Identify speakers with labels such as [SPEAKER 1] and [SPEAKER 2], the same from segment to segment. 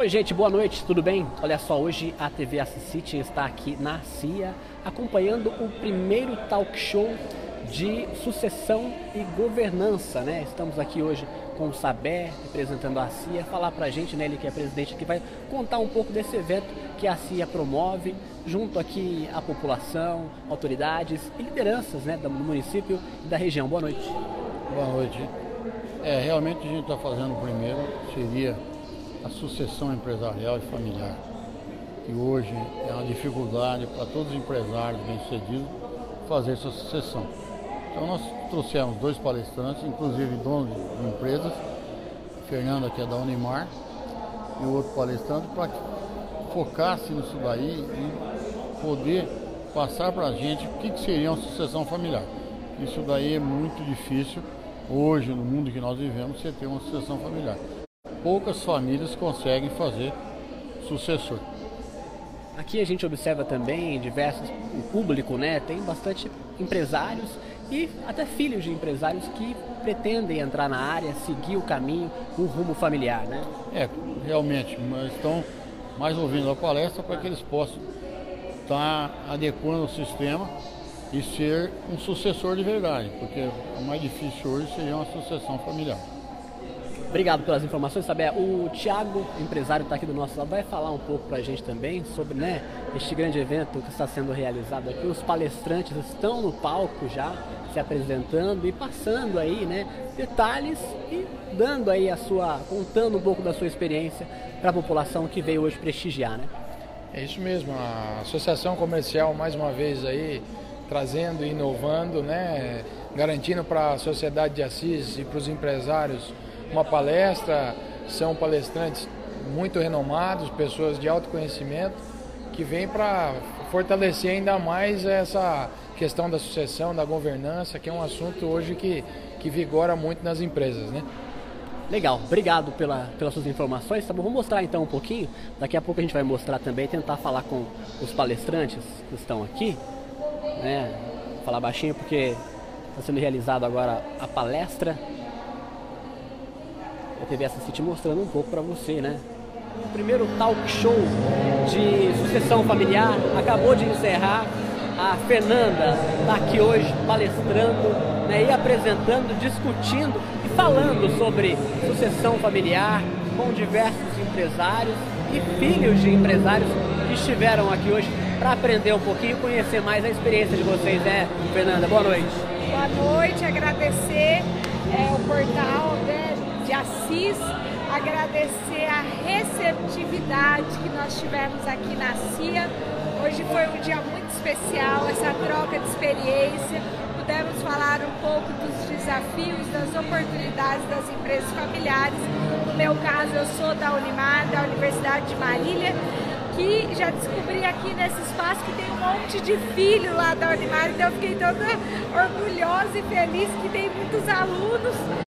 [SPEAKER 1] Oi, gente, boa noite, tudo bem? Olha só, hoje a TV Assisite está aqui na CIA acompanhando o primeiro talk show de sucessão e governança, né? Estamos aqui hoje com o Saber, representando a CIA, falar pra gente, né, ele que é presidente, que vai contar um pouco desse evento que a CIA promove, junto aqui à população, autoridades e lideranças, né, do município e da região. Boa noite.
[SPEAKER 2] Boa noite. É, realmente a gente está fazendo o primeiro, seria a sucessão empresarial e familiar, que hoje é uma dificuldade para todos os empresários bem-sucedidos fazer essa sucessão. Então nós trouxemos dois palestrantes, inclusive donos de empresas, Fernanda que é da Unimar e o outro palestrante, para que focasse nisso daí e poder passar para a gente o que, que seria uma sucessão familiar. Isso daí é muito difícil hoje no mundo que nós vivemos você ter uma sucessão familiar. Poucas famílias conseguem fazer sucessor.
[SPEAKER 1] Aqui a gente observa também diversos, o público, né? Tem bastante empresários e até filhos de empresários que pretendem entrar na área, seguir o caminho, o rumo familiar, né?
[SPEAKER 2] É, realmente, mas estão mais ouvindo a palestra para que eles possam estar tá adequando o sistema e ser um sucessor de verdade, porque o mais difícil hoje seria uma sucessão familiar.
[SPEAKER 1] Obrigado pelas informações, Saber. O Tiago, empresário, está aqui do nosso lado, vai falar um pouco para a gente também sobre né, este grande evento que está sendo realizado aqui. Os palestrantes estão no palco já, se apresentando e passando aí né, detalhes e dando aí a sua, contando um pouco da sua experiência para a população que veio hoje prestigiar, né?
[SPEAKER 3] É isso mesmo, a Associação Comercial mais uma vez aí trazendo e inovando, né, garantindo para a sociedade de Assis e para os empresários uma palestra, são palestrantes muito renomados, pessoas de alto conhecimento, que vêm para fortalecer ainda mais essa questão da sucessão, da governança, que é um assunto hoje que, que vigora muito nas empresas, né?
[SPEAKER 1] Legal, obrigado pela, pelas suas informações. Tá bom, vou mostrar então um pouquinho. Daqui a pouco a gente vai mostrar também, tentar falar com os palestrantes que estão aqui. Né? Falar baixinho porque está sendo realizado agora a palestra a TV Assisite mostrando um pouco para você, né? O primeiro talk show de sucessão familiar acabou de encerrar. A Fernanda está aqui hoje palestrando né, e apresentando, discutindo e falando sobre sucessão familiar com diversos empresários e filhos de empresários que estiveram aqui hoje para aprender um pouquinho e conhecer mais a experiência de vocês, né, Fernanda? Boa noite.
[SPEAKER 4] Boa noite, agradecer é, o portal né, de Assis, agradecer a receptividade que nós tivemos aqui na CIA. Hoje foi um dia muito especial, essa troca de experiência. Pudemos falar um pouco dos desafios, das oportunidades das empresas familiares. No meu caso, eu sou da Unimar, da Universidade de Marília, que já descobri aqui nesse espaço que tem um monte de filho lá da Unimar, então eu fiquei toda orgulhosa e feliz que tem muitos alunos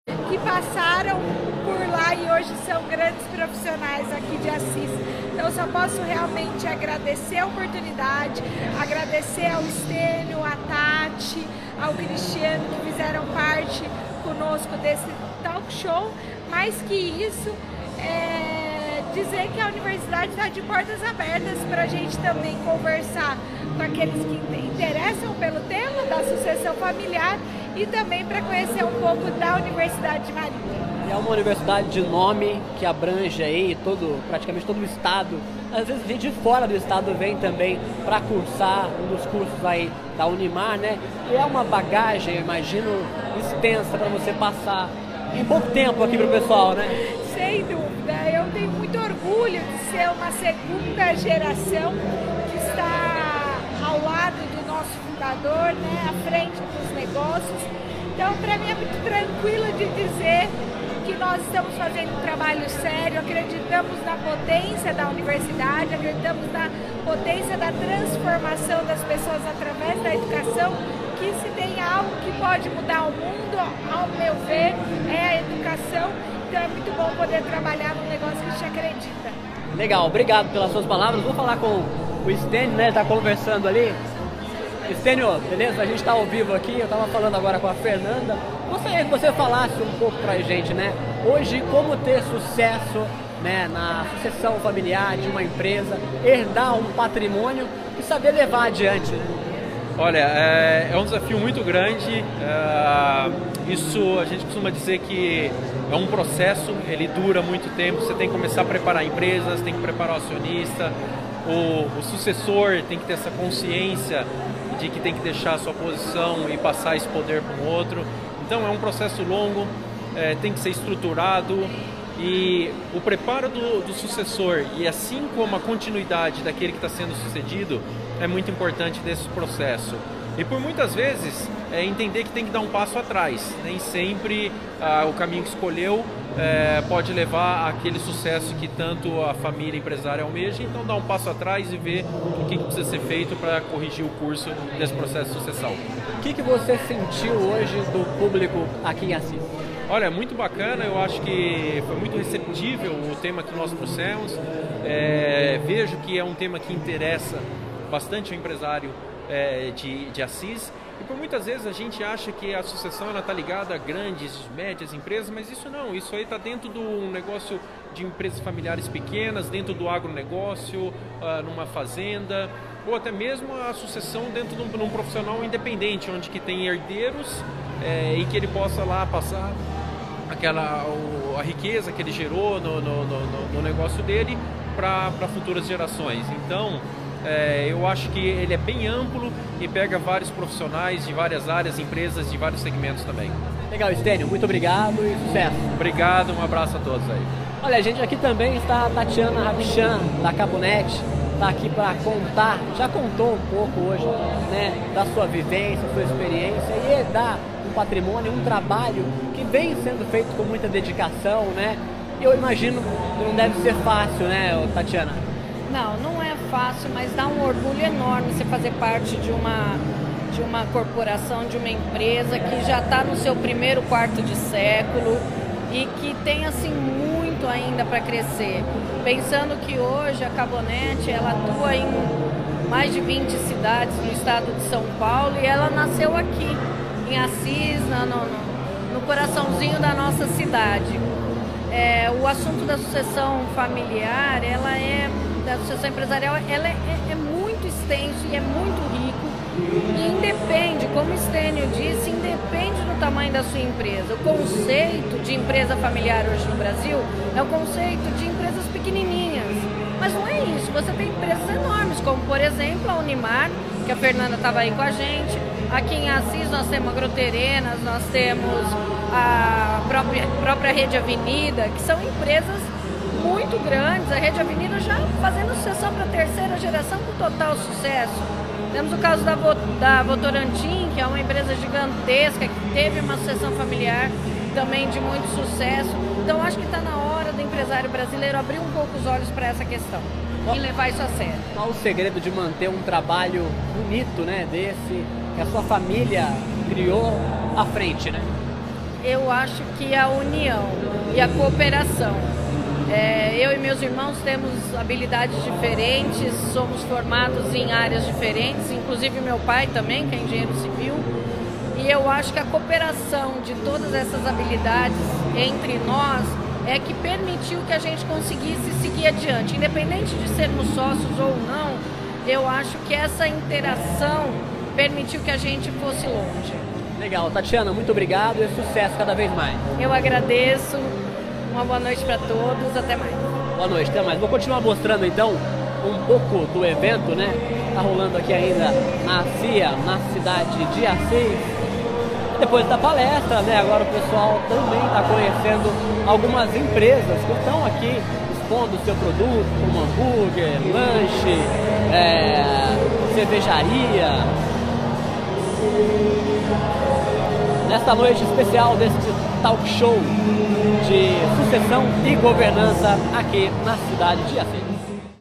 [SPEAKER 4] passaram por lá e hoje são grandes profissionais aqui de Assis. Então, só posso realmente agradecer a oportunidade, agradecer ao Estênio, à Tati, ao Cristiano que fizeram parte conosco desse talk show. Mais que isso, é dizer que a universidade está de portas abertas para a gente também conversar com aqueles que interessam pelo tema da sucessão familiar e também para conhecer um pouco da Universidade de Marília.
[SPEAKER 1] É uma universidade de nome que abrange aí todo, praticamente todo o estado. Às vezes gente de fora do estado vem também para cursar um dos cursos aí da Unimar, né? E é uma bagagem, eu imagino, extensa para você passar em pouco tempo aqui para o pessoal, né?
[SPEAKER 4] Sem dúvida, eu tenho muito orgulho de ser uma segunda geração ao lado do nosso fundador, né, à frente dos negócios. Então, para mim é muito tranquilo de dizer que nós estamos fazendo um trabalho sério, acreditamos na potência da universidade, acreditamos na potência da transformação das pessoas através da educação, que se tem algo que pode mudar o mundo, ao meu ver, é a educação. Então é muito bom poder trabalhar num negócio que a gente acredita.
[SPEAKER 1] Legal, obrigado pelas suas palavras. Vou falar com o Stênio, né? Está conversando ali. Stênio, beleza? A gente está ao vivo aqui. Eu estava falando agora com a Fernanda. Gostaria que você falasse um pouco para a gente, né? Hoje, como ter sucesso né, na sucessão familiar de uma empresa, herdar um patrimônio e saber levar adiante. Né?
[SPEAKER 5] Olha, é, é, um desafio muito grande. É, isso a gente costuma dizer que é um processo, ele dura muito tempo. Você tem que começar a preparar empresas, tem que preparar o acionista, o, o sucessor tem que ter essa consciência de que tem que deixar a sua posição e passar esse poder para um outro. Então é um processo longo, é, tem que ser estruturado e o preparo do, do, sucessor e assim como a continuidade daquele que está sendo sucedido é muito importante desse processo. E por muitas vezes é entender que tem que dar um passo atrás. Nem sempre ah, o caminho que escolheu é, pode levar àquele sucesso que tanto a família empresária almeja. Então dar um passo atrás e ver o que, que precisa ser feito para corrigir o curso desse processo de sucessão.
[SPEAKER 1] O que, que você sentiu hoje do público aqui em Assis?
[SPEAKER 5] Olha, muito bacana, eu acho que foi muito receptível o tema que nós trouxemos. É, vejo que é um tema que interessa bastante o empresário é, de, de Assis. E por muitas vezes a gente acha que a sucessão está ligada a grandes, médias empresas, mas isso não, isso aí está dentro do negócio de empresas familiares pequenas, dentro do agronegócio, uh, numa fazenda, ou até mesmo a sucessão dentro de um, de um profissional independente, onde que tem herdeiros é, e que ele possa lá passar aquela o, a riqueza que ele gerou no, no, no, no negócio dele para futuras gerações. Então, é, eu acho que ele é bem amplo e pega vários profissionais de várias áreas, empresas de vários segmentos também.
[SPEAKER 1] Legal, Estênio, muito obrigado e sucesso.
[SPEAKER 5] Obrigado, um abraço a todos aí.
[SPEAKER 1] Olha, a gente aqui também está a Tatiana Rabichan, da Cabonete, está aqui para contar, já contou um pouco hoje, né, da sua vivência, sua experiência e dar um patrimônio, um trabalho que vem sendo feito com muita dedicação, né? Eu imagino que não deve ser fácil, né, Tatiana?
[SPEAKER 6] Não, não é fácil, mas dá um orgulho enorme você fazer parte de uma de uma corporação, de uma empresa que já está no seu primeiro quarto de século e que tem assim muito ainda para crescer. Pensando que hoje a Cabonete ela atua em mais de 20 cidades no estado de São Paulo e ela nasceu aqui em Assis, no, no, no coraçãozinho da nossa cidade. É, o assunto da sucessão familiar, ela é da sucessão empresarial, ela é, é, é muito extenso e é muito rico e independe, como o Stênio disse, independe do tamanho da sua empresa. O conceito de empresa familiar hoje no Brasil é o conceito de empresas pequenininhas. Mas não é isso, você tem empresas enormes, como por exemplo a Unimar, que a Fernanda estava aí com a gente. Aqui em Assis nós temos a Groterenas, nós temos a própria, própria Rede Avenida, que são empresas muito grandes. A Rede Avenida já fazendo sucessão para a terceira geração com total sucesso. Temos o caso da, da Votorantim, que é uma empresa gigantesca, que teve uma sucessão familiar também de muito sucesso. Então acho que está na hora do empresário brasileiro abrir um pouco os olhos para essa questão e levar isso a sério.
[SPEAKER 1] Qual o segredo de manter um trabalho bonito, né, desse, que a sua família criou à frente, né?
[SPEAKER 6] Eu acho que a união e a cooperação é, eu e meus irmãos temos habilidades diferentes, somos formados em áreas diferentes, inclusive meu pai também, que é engenheiro civil. E eu acho que a cooperação de todas essas habilidades entre nós é que permitiu que a gente conseguisse seguir adiante. Independente de sermos sócios ou não, eu acho que essa interação permitiu que a gente fosse longe.
[SPEAKER 1] Legal, Tatiana, muito obrigado e sucesso cada vez mais.
[SPEAKER 6] Eu agradeço. Uma boa noite para todos, até mais.
[SPEAKER 1] Boa noite, até mais. Vou continuar mostrando então um pouco do evento, né? Tá rolando aqui ainda na CIA, na cidade de Assis. Depois da palestra, né? Agora o pessoal também está conhecendo algumas empresas que estão aqui expondo o seu produto, como hambúrguer, lanche, é, cervejaria. Nesta noite especial deste talk show de sucessão e governança aqui na cidade de Assis.